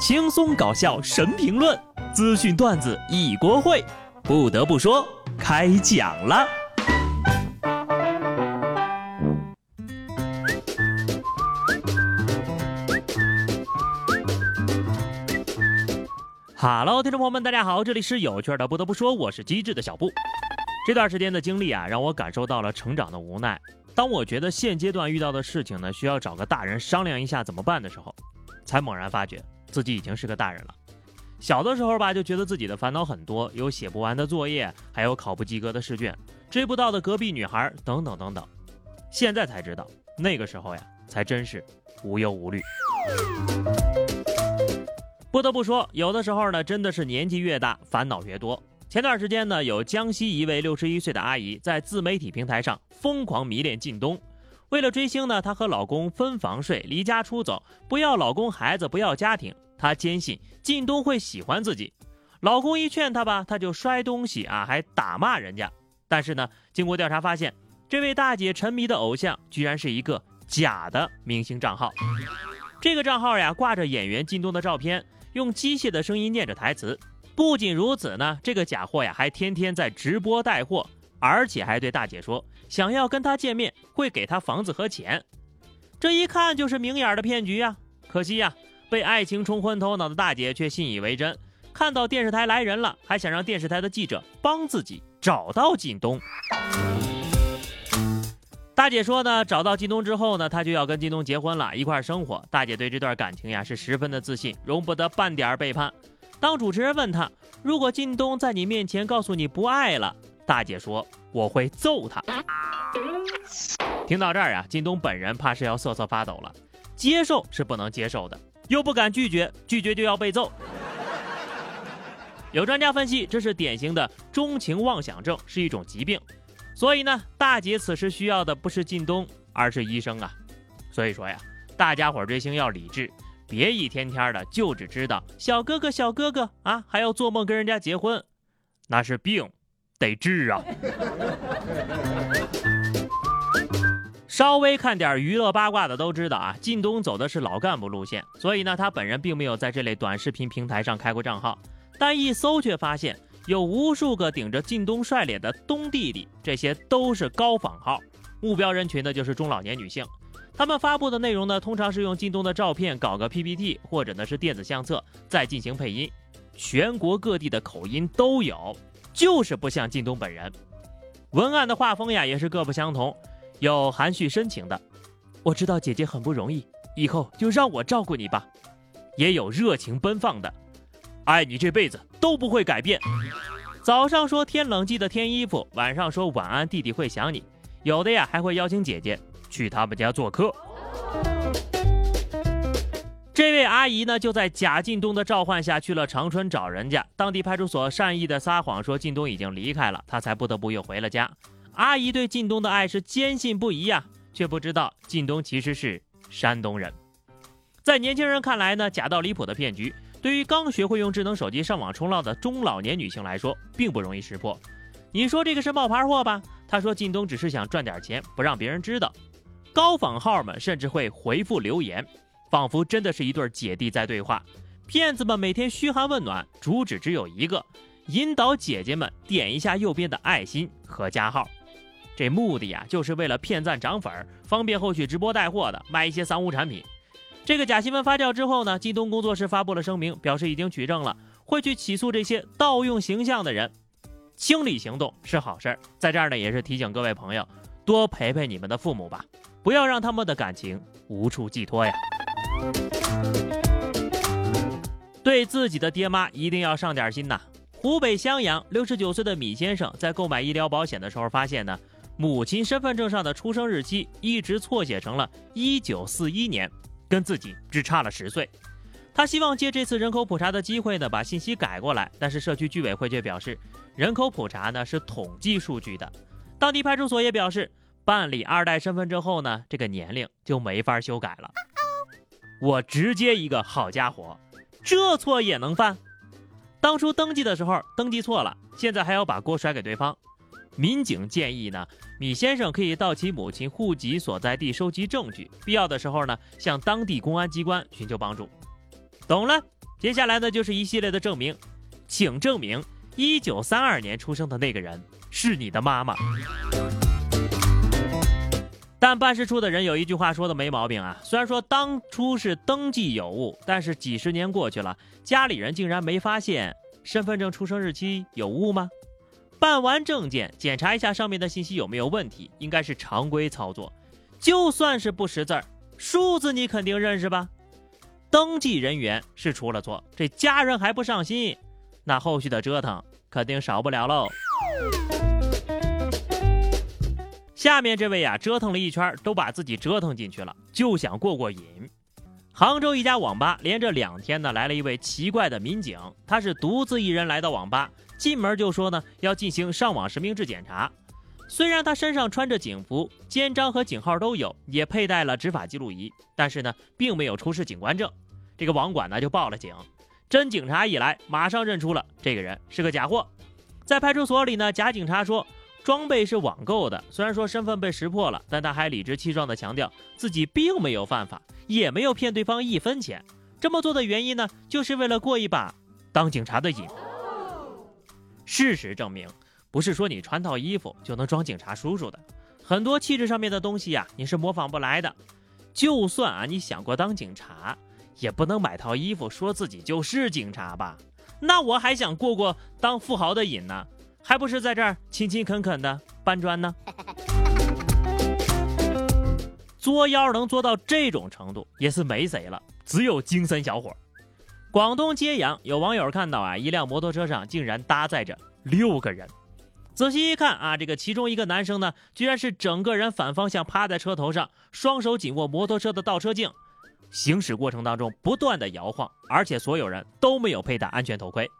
轻松搞笑神评论，资讯段子一锅烩。不得不说，开讲了。Hello，听众朋友们，大家好，这里是有趣的。不得不说，我是机智的小布。这段时间的经历啊，让我感受到了成长的无奈。当我觉得现阶段遇到的事情呢，需要找个大人商量一下怎么办的时候，才猛然发觉自己已经是个大人了。小的时候吧，就觉得自己的烦恼很多，有写不完的作业，还有考不及格的试卷，追不到的隔壁女孩，等等等等。现在才知道，那个时候呀，才真是无忧无虑。不得不说，有的时候呢，真的是年纪越大，烦恼越多。前段时间呢，有江西一位六十一岁的阿姨在自媒体平台上疯狂迷恋靳东，为了追星呢，她和老公分房睡，离家出走，不要老公孩子，不要家庭。她坚信靳东会喜欢自己，老公一劝她吧，她就摔东西啊，还打骂人家。但是呢，经过调查发现，这位大姐沉迷的偶像居然是一个假的明星账号，这个账号呀，挂着演员靳东的照片。用机械的声音念着台词，不仅如此呢，这个假货呀还天天在直播带货，而且还对大姐说想要跟她见面会给她房子和钱，这一看就是明眼的骗局呀！可惜呀，被爱情冲昏头脑的大姐却信以为真，看到电视台来人了，还想让电视台的记者帮自己找到靳东。大姐说呢，找到靳东之后呢，她就要跟靳东结婚了，一块生活。大姐对这段感情呀是十分的自信，容不得半点背叛。当主持人问她，如果靳东在你面前告诉你不爱了，大姐说我会揍他。听到这儿啊，靳东本人怕是要瑟瑟发抖了。接受是不能接受的，又不敢拒绝，拒绝就要被揍。有专家分析，这是典型的钟情妄想症，是一种疾病。所以呢，大姐此时需要的不是靳东，而是医生啊。所以说呀，大家伙追星要理智，别一天天的就只知道小哥哥小哥哥啊，还要做梦跟人家结婚，那是病，得治啊。稍微看点娱乐八卦的都知道啊，靳东走的是老干部路线，所以呢，他本人并没有在这类短视频平台上开过账号，但一搜却发现。有无数个顶着靳东帅脸的东弟弟，这些都是高仿号，目标人群呢就是中老年女性。他们发布的内容呢，通常是用靳东的照片搞个 PPT，或者呢是电子相册，再进行配音。全国各地的口音都有，就是不像靳东本人。文案的画风呀也是各不相同，有含蓄深情的，我知道姐姐很不容易，以后就让我照顾你吧；也有热情奔放的。爱你这辈子都不会改变。早上说天冷记得添衣服，晚上说晚安弟弟会想你。有的呀还会邀请姐姐去他们家做客。这位阿姨呢就在贾靳东的召唤下去了长春找人家。当地派出所善意的撒谎说靳东已经离开了，她才不得不又回了家。阿姨对靳东的爱是坚信不疑呀，却不知道靳东其实是山东人。在年轻人看来呢，假到离谱的骗局。对于刚学会用智能手机上网冲浪的中老年女性来说，并不容易识破。你说这个是冒牌货吧？她说靳东只是想赚点钱，不让别人知道。高仿号们甚至会回复留言，仿佛真的是一对姐弟在对话。骗子们每天嘘寒问暖，主旨只有一个：引导姐姐们点一下右边的爱心和加号。这目的呀，就是为了骗赞涨粉，方便后续直播带货的卖一些三无产品。这个假新闻发酵之后呢，京东工作室发布了声明，表示已经取证了，会去起诉这些盗用形象的人。清理行动是好事儿，在这儿呢也是提醒各位朋友，多陪陪你们的父母吧，不要让他们的感情无处寄托呀。对自己的爹妈一定要上点心呐。湖北襄阳六十九岁的米先生在购买医疗保险的时候发现呢，母亲身份证上的出生日期一直错写成了一九四一年。跟自己只差了十岁，他希望借这次人口普查的机会呢，把信息改过来。但是社区居委会却表示，人口普查呢是统计数据的。当地派出所也表示，办理二代身份证后呢，这个年龄就没法修改了。我直接一个好家伙，这错也能犯？当初登记的时候登记错了，现在还要把锅甩给对方。民警建议呢，米先生可以到其母亲户籍所在地收集证据，必要的时候呢，向当地公安机关寻求帮助。懂了。接下来呢，就是一系列的证明，请证明一九三二年出生的那个人是你的妈妈。但办事处的人有一句话说的没毛病啊，虽然说当初是登记有误，但是几十年过去了，家里人竟然没发现身份证出生日期有误吗？办完证件，检查一下上面的信息有没有问题，应该是常规操作。就算是不识字儿，数字你肯定认识吧？登记人员是出了错，这家人还不上心，那后续的折腾肯定少不了喽。下面这位呀，折腾了一圈，都把自己折腾进去了，就想过过瘾。杭州一家网吧连着两天呢，来了一位奇怪的民警，他是独自一人来到网吧，进门就说呢要进行上网实名制检查。虽然他身上穿着警服，肩章和警号都有，也佩戴了执法记录仪，但是呢，并没有出示警官证。这个网管呢就报了警，真警察一来，马上认出了这个人是个假货。在派出所里呢，假警察说。装备是网购的，虽然说身份被识破了，但他还理直气壮地强调自己并没有犯法，也没有骗对方一分钱。这么做的原因呢，就是为了过一把当警察的瘾。事实证明，不是说你穿套衣服就能装警察叔叔的，很多气质上面的东西呀，你是模仿不来的。就算啊，你想过当警察，也不能买套衣服说自己就是警察吧？那我还想过过当富豪的瘾呢。还不是在这儿勤勤恳恳的搬砖呢？作妖能做到这种程度，也是没谁了，只有精神小伙。广东揭阳有网友看到啊，一辆摩托车上竟然搭载着六个人。仔细一看啊，这个其中一个男生呢，居然是整个人反方向趴在车头上，双手紧握摩托车的倒车镜，行驶过程当中不断的摇晃，而且所有人都没有佩戴安全头盔。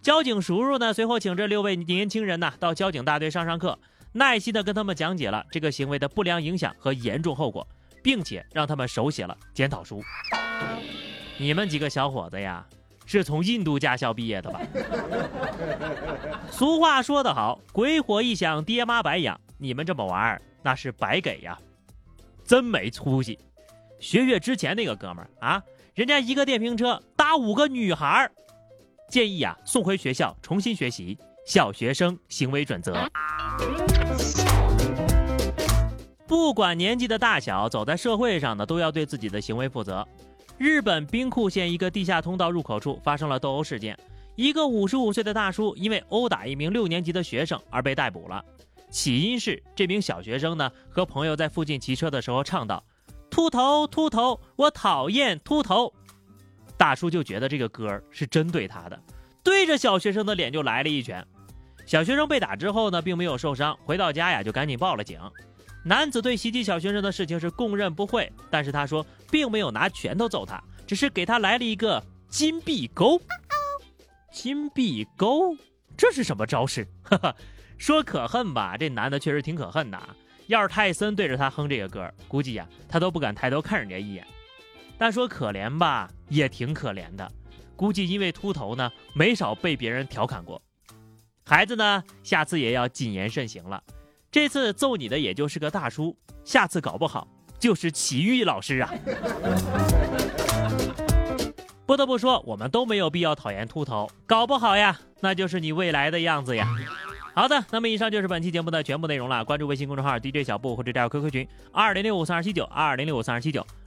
交警叔叔呢，随后请这六位年轻人呢到交警大队上上课，耐心的跟他们讲解了这个行为的不良影响和严重后果，并且让他们手写了检讨书。你们几个小伙子呀，是从印度驾校毕业的吧？俗话说得好，鬼火一响，爹妈白养。你们这么玩儿，那是白给呀，真没出息。学学之前那个哥们儿啊，人家一个电瓶车搭五个女孩儿。建议啊，送回学校重新学习小学生行为准则。不管年纪的大小，走在社会上呢，都要对自己的行为负责。日本兵库县一个地下通道入口处发生了斗殴事件，一个五十五岁的大叔因为殴打一名六年级的学生而被逮捕了。起因是这名小学生呢和朋友在附近骑车的时候唱道：“秃头秃头，我讨厌秃头。”大叔就觉得这个歌是针对他的，对着小学生的脸就来了一拳。小学生被打之后呢，并没有受伤，回到家呀就赶紧报了警。男子对袭击小学生的事情是供认不讳，但是他说并没有拿拳头揍他，只是给他来了一个金币钩。金币钩，这是什么招式？哈 哈，说可恨吧，这男的确实挺可恨的。要是泰森对着他哼这个歌，估计呀他都不敢抬头看人家一眼。但说可怜吧，也挺可怜的，估计因为秃头呢，没少被别人调侃过。孩子呢，下次也要谨言慎行了。这次揍你的也就是个大叔，下次搞不好就是奇遇老师啊。不得不说，我们都没有必要讨厌秃头，搞不好呀，那就是你未来的样子呀。好的，那么以上就是本期节目的全部内容了。关注微信公众号 DJ 小布或者加入 QQ 群二零六五三二七九二零六五三二七九，